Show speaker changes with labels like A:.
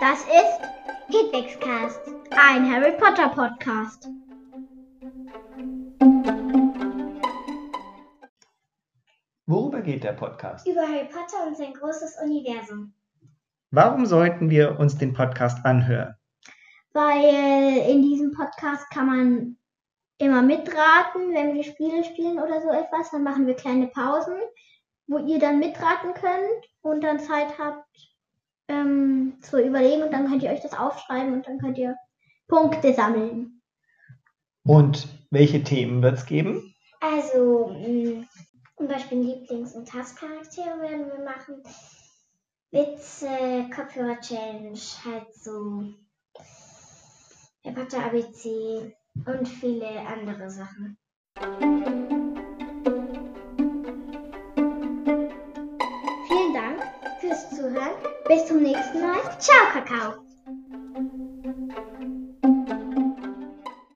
A: Das ist Hitwixcast, ein Harry Potter Podcast.
B: Worüber geht der Podcast?
A: Über Harry Potter und sein großes Universum.
B: Warum sollten wir uns den Podcast anhören?
A: Weil in diesem Podcast kann man immer mitraten, wenn wir Spiele spielen oder so etwas. Dann machen wir kleine Pausen, wo ihr dann mitraten könnt und dann Zeit habt ähm, zu überlegen und dann könnt ihr euch das aufschreiben und dann könnt ihr Punkte sammeln.
B: Und welche Themen wird es geben?
A: Also mh, zum Beispiel Lieblings- und Hasscharaktere werden wir machen. Witze, Kopfhörer-Challenge, halt so Harry Potter ABC und viele andere Sachen. Vielen Dank fürs Zuhören. Bis zum nächsten Mal. Ciao, Kakao.